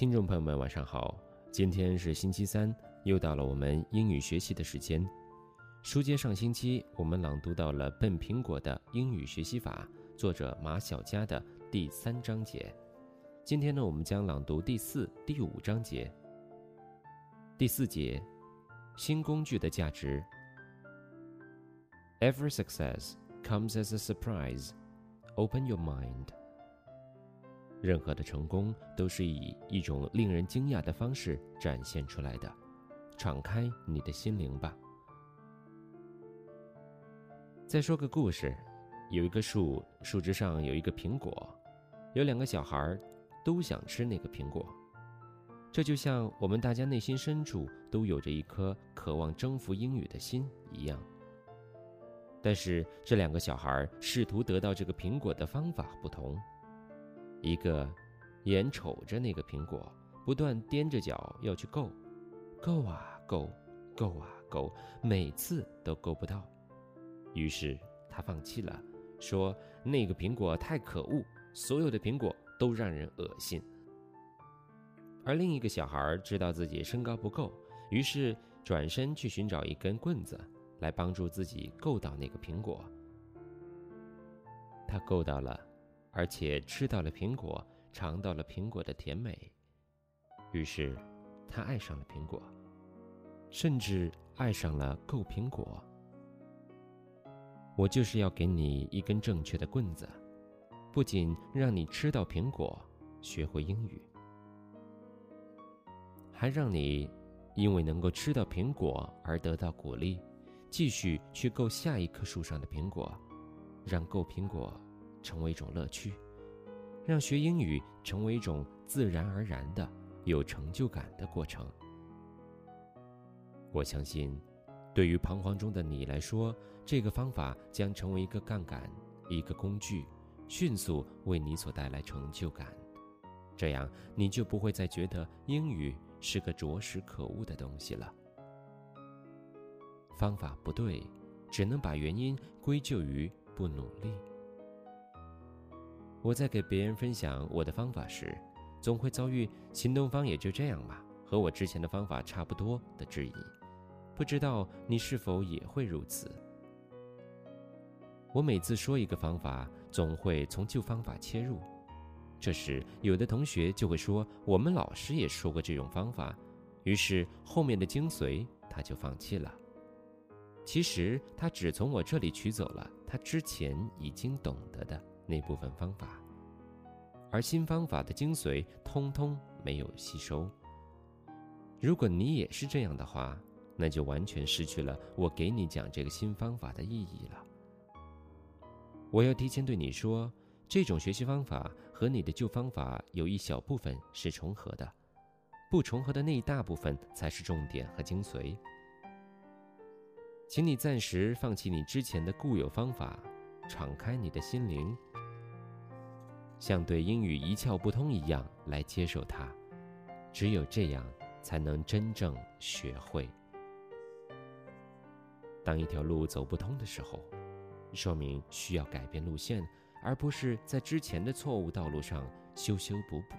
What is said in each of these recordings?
听众朋友们，晚上好！今天是星期三，又到了我们英语学习的时间。书接上星期，我们朗读到了《笨苹果的英语学习法》，作者马小佳的第三章节。今天呢，我们将朗读第四、第五章节。第四节，新工具的价值。Every success comes as a surprise. Open your mind. 任何的成功都是以一种令人惊讶的方式展现出来的，敞开你的心灵吧。再说个故事，有一个树，树枝上有一个苹果，有两个小孩都想吃那个苹果。这就像我们大家内心深处都有着一颗渴望征服英语的心一样。但是这两个小孩试图得到这个苹果的方法不同。一个眼瞅着那个苹果，不断踮着脚要去够，够啊够，够啊够，每次都够不到，于是他放弃了，说那个苹果太可恶，所有的苹果都让人恶心。而另一个小孩知道自己身高不够，于是转身去寻找一根棍子，来帮助自己够到那个苹果。他够到了。而且吃到了苹果，尝到了苹果的甜美，于是他爱上了苹果，甚至爱上了够苹果。我就是要给你一根正确的棍子，不仅让你吃到苹果，学会英语，还让你因为能够吃到苹果而得到鼓励，继续去够下一棵树上的苹果，让够苹果。成为一种乐趣，让学英语成为一种自然而然的、有成就感的过程。我相信，对于彷徨中的你来说，这个方法将成为一个杠杆，一个工具，迅速为你所带来成就感。这样，你就不会再觉得英语是个着实可恶的东西了。方法不对，只能把原因归咎于不努力。我在给别人分享我的方法时，总会遭遇“新东方也就这样吧”和我之前的方法差不多的质疑。不知道你是否也会如此？我每次说一个方法，总会从旧方法切入，这时有的同学就会说：“我们老师也说过这种方法。”于是后面的精髓他就放弃了。其实他只从我这里取走了他之前已经懂得的。那部分方法，而新方法的精髓通通没有吸收。如果你也是这样的话，那就完全失去了我给你讲这个新方法的意义了。我要提前对你说，这种学习方法和你的旧方法有一小部分是重合的，不重合的那一大部分才是重点和精髓。请你暂时放弃你之前的固有方法，敞开你的心灵。像对英语一窍不通一样来接受它，只有这样才能真正学会。当一条路走不通的时候，说明需要改变路线，而不是在之前的错误道路上修修补补。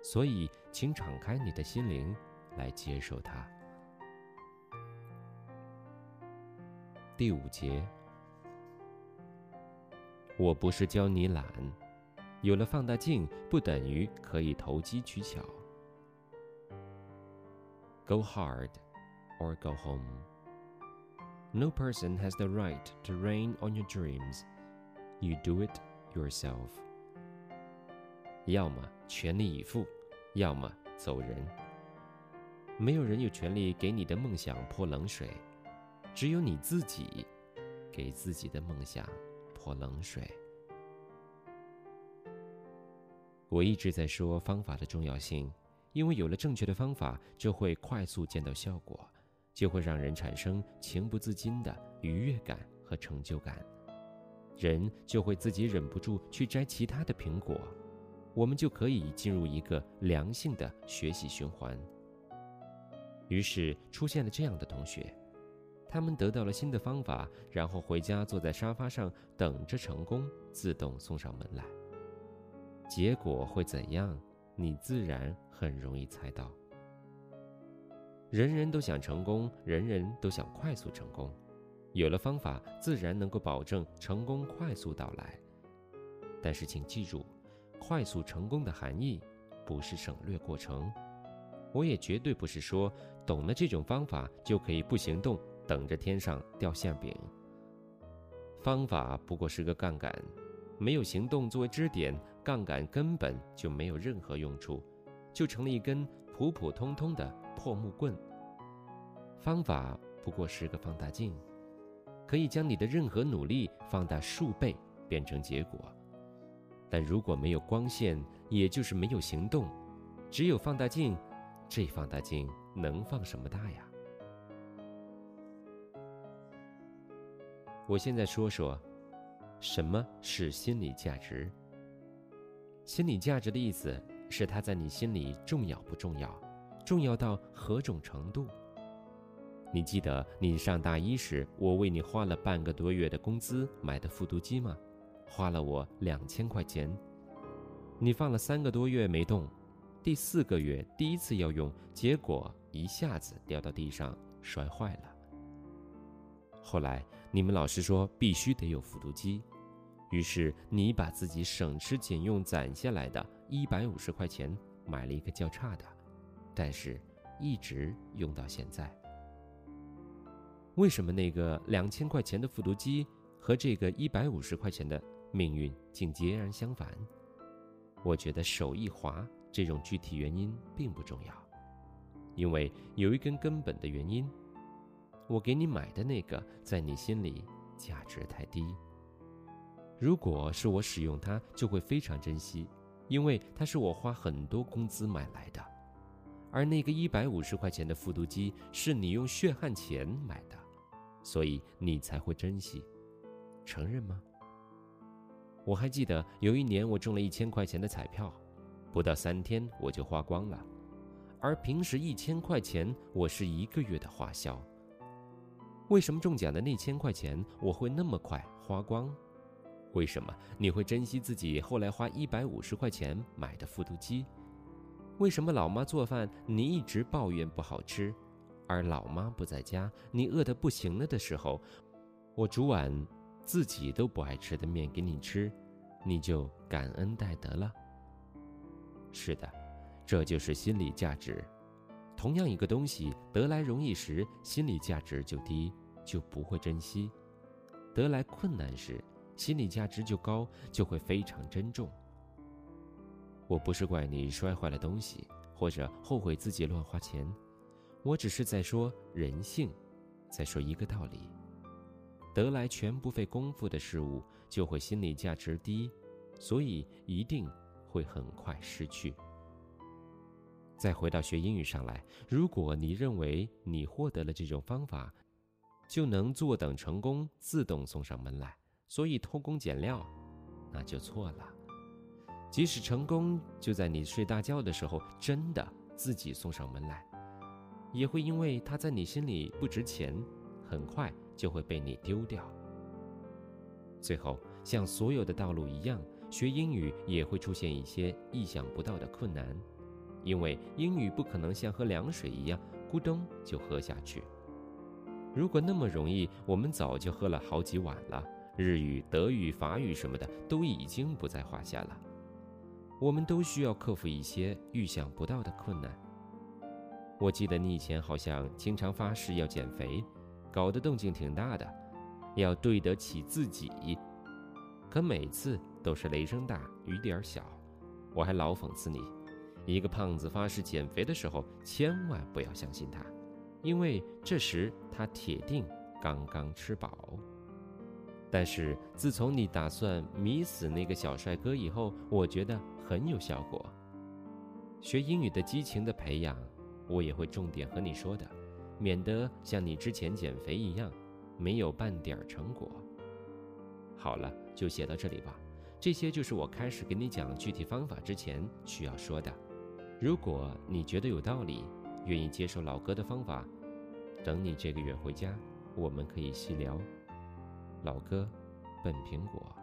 所以，请敞开你的心灵来接受它。第五节，我不是教你懒。有了放大镜，不等于可以投机取巧。Go hard, or go home. No person has the right to rain on your dreams. You do it yourself. 要么全力以赴，要么走人。没有人有权利给你的梦想泼冷水，只有你自己给自己的梦想泼冷水。我一直在说方法的重要性，因为有了正确的方法，就会快速见到效果，就会让人产生情不自禁的愉悦感和成就感，人就会自己忍不住去摘其他的苹果，我们就可以进入一个良性的学习循环。于是出现了这样的同学，他们得到了新的方法，然后回家坐在沙发上等着成功自动送上门来。结果会怎样？你自然很容易猜到。人人都想成功，人人都想快速成功，有了方法，自然能够保证成功快速到来。但是，请记住，快速成功的含义不是省略过程。我也绝对不是说懂了这种方法就可以不行动，等着天上掉馅饼。方法不过是个杠杆，没有行动作为支点，杠杆根本就没有任何用处，就成了一根普普通通的破木棍。方法不过是个放大镜，可以将你的任何努力放大数倍，变成结果。但如果没有光线，也就是没有行动，只有放大镜，这放大镜能放什么大呀？我现在说说，什么是心理价值？心理价值的意思是它在你心里重要不重要，重要到何种程度？你记得你上大一时，我为你花了半个多月的工资买的复读机吗？花了我两千块钱，你放了三个多月没动，第四个月第一次要用，结果一下子掉到地上摔坏了。后来你们老师说必须得有复读机，于是你把自己省吃俭用攒下来的一百五十块钱买了一个较差的，但是一直用到现在。为什么那个两千块钱的复读机和这个一百五十块钱的？命运竟截然相反。我觉得手一滑这种具体原因并不重要，因为有一根根本的原因：我给你买的那个在你心里价值太低。如果是我使用它，就会非常珍惜，因为它是我花很多工资买来的；而那个一百五十块钱的复读机是你用血汗钱买的，所以你才会珍惜。承认吗？我还记得有一年我中了一千块钱的彩票，不到三天我就花光了，而平时一千块钱我是一个月的花销。为什么中奖的那千块钱我会那么快花光？为什么你会珍惜自己后来花一百五十块钱买的复读机？为什么老妈做饭你一直抱怨不好吃，而老妈不在家，你饿得不行了的时候，我煮碗。自己都不爱吃的面给你吃，你就感恩戴德了。是的，这就是心理价值。同样一个东西得来容易时，心理价值就低，就不会珍惜；得来困难时，心理价值就高，就会非常珍重。我不是怪你摔坏了东西，或者后悔自己乱花钱，我只是在说人性，在说一个道理。得来全不费功夫的事物，就会心理价值低，所以一定会很快失去。再回到学英语上来，如果你认为你获得了这种方法，就能坐等成功自动送上门来，所以偷工减料，那就错了。即使成功就在你睡大觉的时候真的自己送上门来，也会因为它在你心里不值钱，很快。就会被你丢掉。最后，像所有的道路一样，学英语也会出现一些意想不到的困难，因为英语不可能像喝凉水一样咕咚就喝下去。如果那么容易，我们早就喝了好几碗了。日语、德语、法语什么的都已经不在话下了。我们都需要克服一些预想不到的困难。我记得你以前好像经常发誓要减肥。搞得动静挺大的，要对得起自己，可每次都是雷声大雨点小。我还老讽刺你，一个胖子发誓减肥的时候，千万不要相信他，因为这时他铁定刚刚吃饱。但是自从你打算迷死那个小帅哥以后，我觉得很有效果。学英语的激情的培养，我也会重点和你说的。免得像你之前减肥一样，没有半点成果。好了，就写到这里吧。这些就是我开始给你讲具体方法之前需要说的。如果你觉得有道理，愿意接受老哥的方法，等你这个月回家，我们可以细聊。老哥，本苹果。